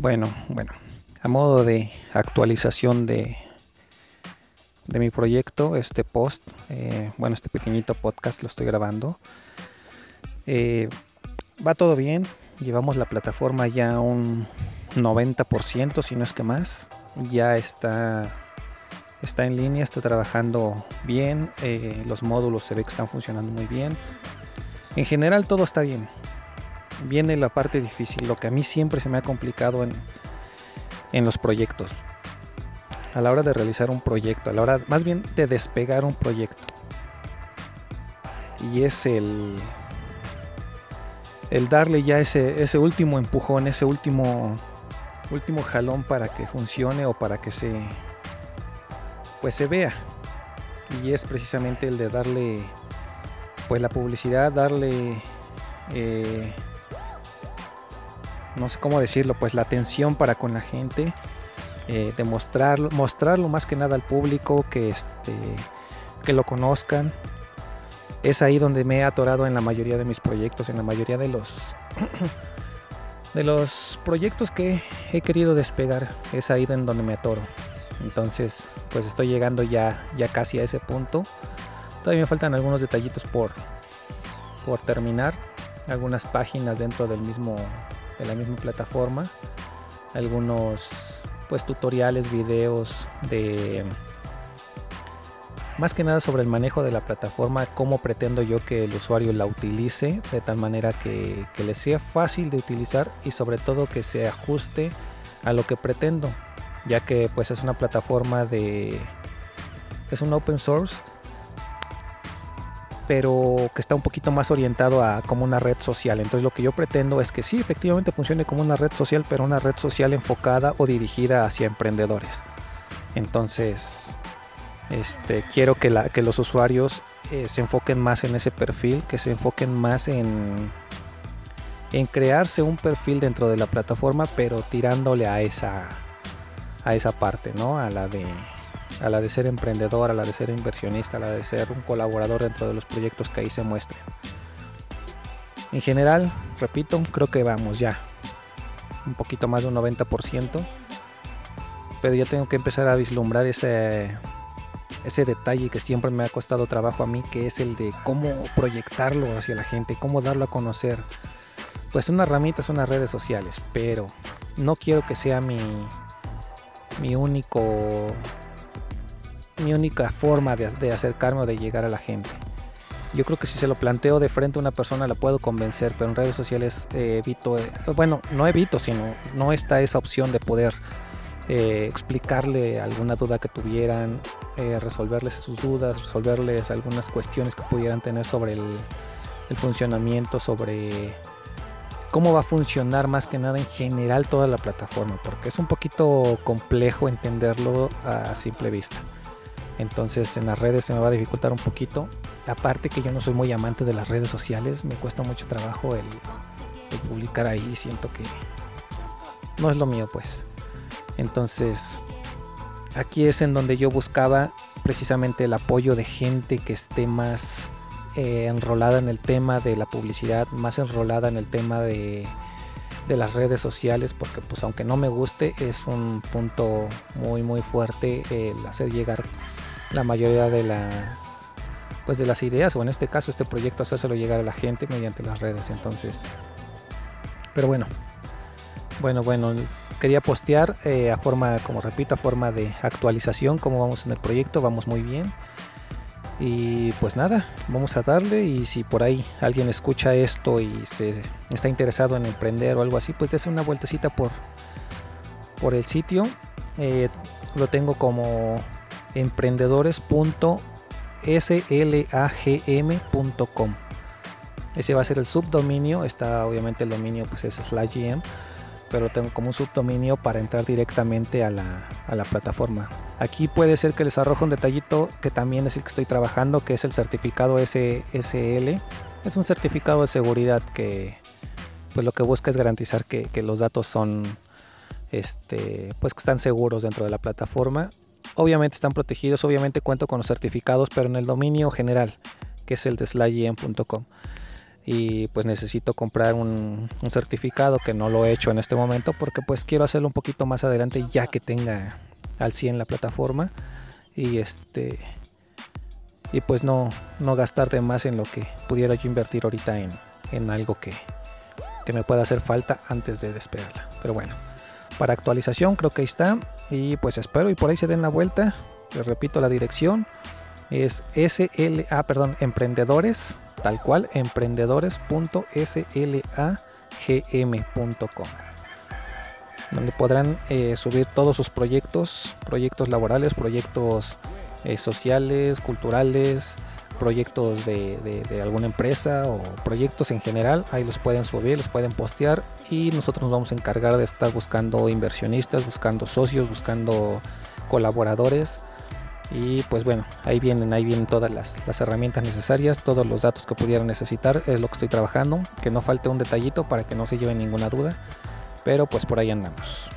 Bueno, bueno, a modo de actualización de, de mi proyecto, este post, eh, bueno, este pequeñito podcast lo estoy grabando. Eh, va todo bien, llevamos la plataforma ya un 90%, si no es que más. Ya está, está en línea, está trabajando bien, eh, los módulos se ve que están funcionando muy bien. En general todo está bien viene la parte difícil, lo que a mí siempre se me ha complicado en, en los proyectos. A la hora de realizar un proyecto, a la hora más bien de despegar un proyecto. Y es el, el darle ya ese, ese último empujón, ese último, último jalón para que funcione o para que se, pues se vea. Y es precisamente el de darle pues la publicidad, darle eh, no sé cómo decirlo, pues la atención para con la gente, eh, demostrarlo, mostrarlo más que nada al público, que, este, que lo conozcan. Es ahí donde me he atorado en la mayoría de mis proyectos, en la mayoría de los de los proyectos que he querido despegar. Es ahí en donde me atoro. Entonces, pues estoy llegando ya, ya casi a ese punto. Todavía me faltan algunos detallitos por, por terminar. Algunas páginas dentro del mismo de la misma plataforma, algunos pues tutoriales, videos de más que nada sobre el manejo de la plataforma, cómo pretendo yo que el usuario la utilice de tal manera que, que le sea fácil de utilizar y sobre todo que se ajuste a lo que pretendo, ya que pues es una plataforma de es un open source pero que está un poquito más orientado a como una red social. Entonces lo que yo pretendo es que sí, efectivamente funcione como una red social, pero una red social enfocada o dirigida hacia emprendedores. Entonces, este, quiero que, los usuarios eh, se enfoquen más en ese perfil, que se enfoquen más en, en crearse un perfil dentro de la plataforma, pero tirándole a esa, a esa parte, ¿no? A la de a la de ser emprendedor, a la de ser inversionista, a la de ser un colaborador dentro de los proyectos que ahí se muestren. En general, repito, creo que vamos ya un poquito más de un 90%, pero ya tengo que empezar a vislumbrar ese, ese detalle que siempre me ha costado trabajo a mí, que es el de cómo proyectarlo hacia la gente, cómo darlo a conocer. Pues una herramienta son las redes sociales, pero no quiero que sea mi, mi único mi única forma de, acercarme o de llegar a la gente. Yo creo que si se lo planteo de frente a una persona la puedo convencer, pero en redes sociales eh, evito, eh, bueno, no evito, sino no está esa opción de poder eh, explicarle alguna duda que tuvieran, resolverles sus dudas, resolverles algunas cuestiones que pudieran tener sobre el, el funcionamiento, sobre cómo va a funcionar más que nada en general toda la plataforma, porque es un poquito complejo entenderlo a simple vista. Entonces en las redes se me va a dificultar un poquito. Aparte que yo no soy muy amante de las redes sociales, me cuesta mucho trabajo el, publicar ahí. Siento que no es lo mío pues. Entonces aquí es en donde yo buscaba precisamente el apoyo de gente que esté más eh, enrolada en el tema de la publicidad, más enrolada en el tema de, de, las redes sociales, porque pues aunque no me guste, es un punto muy muy fuerte el hacer llegar la mayoría de las pues de las ideas o en este caso este proyecto hacérselo llegar a la gente mediante las redes entonces. Pero bueno bueno bueno quería postear eh, a forma como repito a forma de actualización cómo vamos en el proyecto vamos muy bien. Y pues nada vamos a darle y si por ahí alguien escucha esto y se está interesado en emprender o algo así pues dése una vueltecita por por el sitio. Eh, lo tengo como emprendedores.slagm.com. Ese va a ser el subdominio, está obviamente el dominio pues es slash gm, pero tengo como un subdominio para entrar directamente a la, a la plataforma. Aquí puede ser que les arroje un detallito que también es el que estoy trabajando, que es el certificado SSL. Es un certificado de seguridad que pues lo que busca es garantizar que, que los datos son este, pues que están seguros dentro de la plataforma Obviamente están protegidos, obviamente cuento con los certificados, pero en el dominio general, que es el de slagem.com. y pues necesito comprar un, certificado que no lo he hecho en este momento porque pues quiero hacerlo un poquito más adelante ya que tenga al 100 la plataforma y este y pues no, no gastar de más en lo que pudiera yo invertir ahorita en, en algo que, que me pueda hacer falta antes de despegarla. Pero bueno, para actualización creo que ahí está y pues espero y por ahí se den la vuelta. Les repito la dirección es SLA, perdón, emprendedores, tal cual, emprendedores.slagm.com donde podrán eh, subir todos sus proyectos, proyectos laborales, proyectos eh, sociales, culturales, proyectos de, alguna empresa o proyectos en general, ahí los pueden subir, los pueden postear y nosotros nos vamos a encargar de estar buscando inversionistas, buscando socios, buscando colaboradores y pues bueno, ahí vienen, ahí vienen todas las, las, herramientas necesarias, todos los datos que pudieran necesitar, es lo que estoy trabajando, que no falte un detallito para que no se lleve ninguna duda, pero pues por ahí andamos.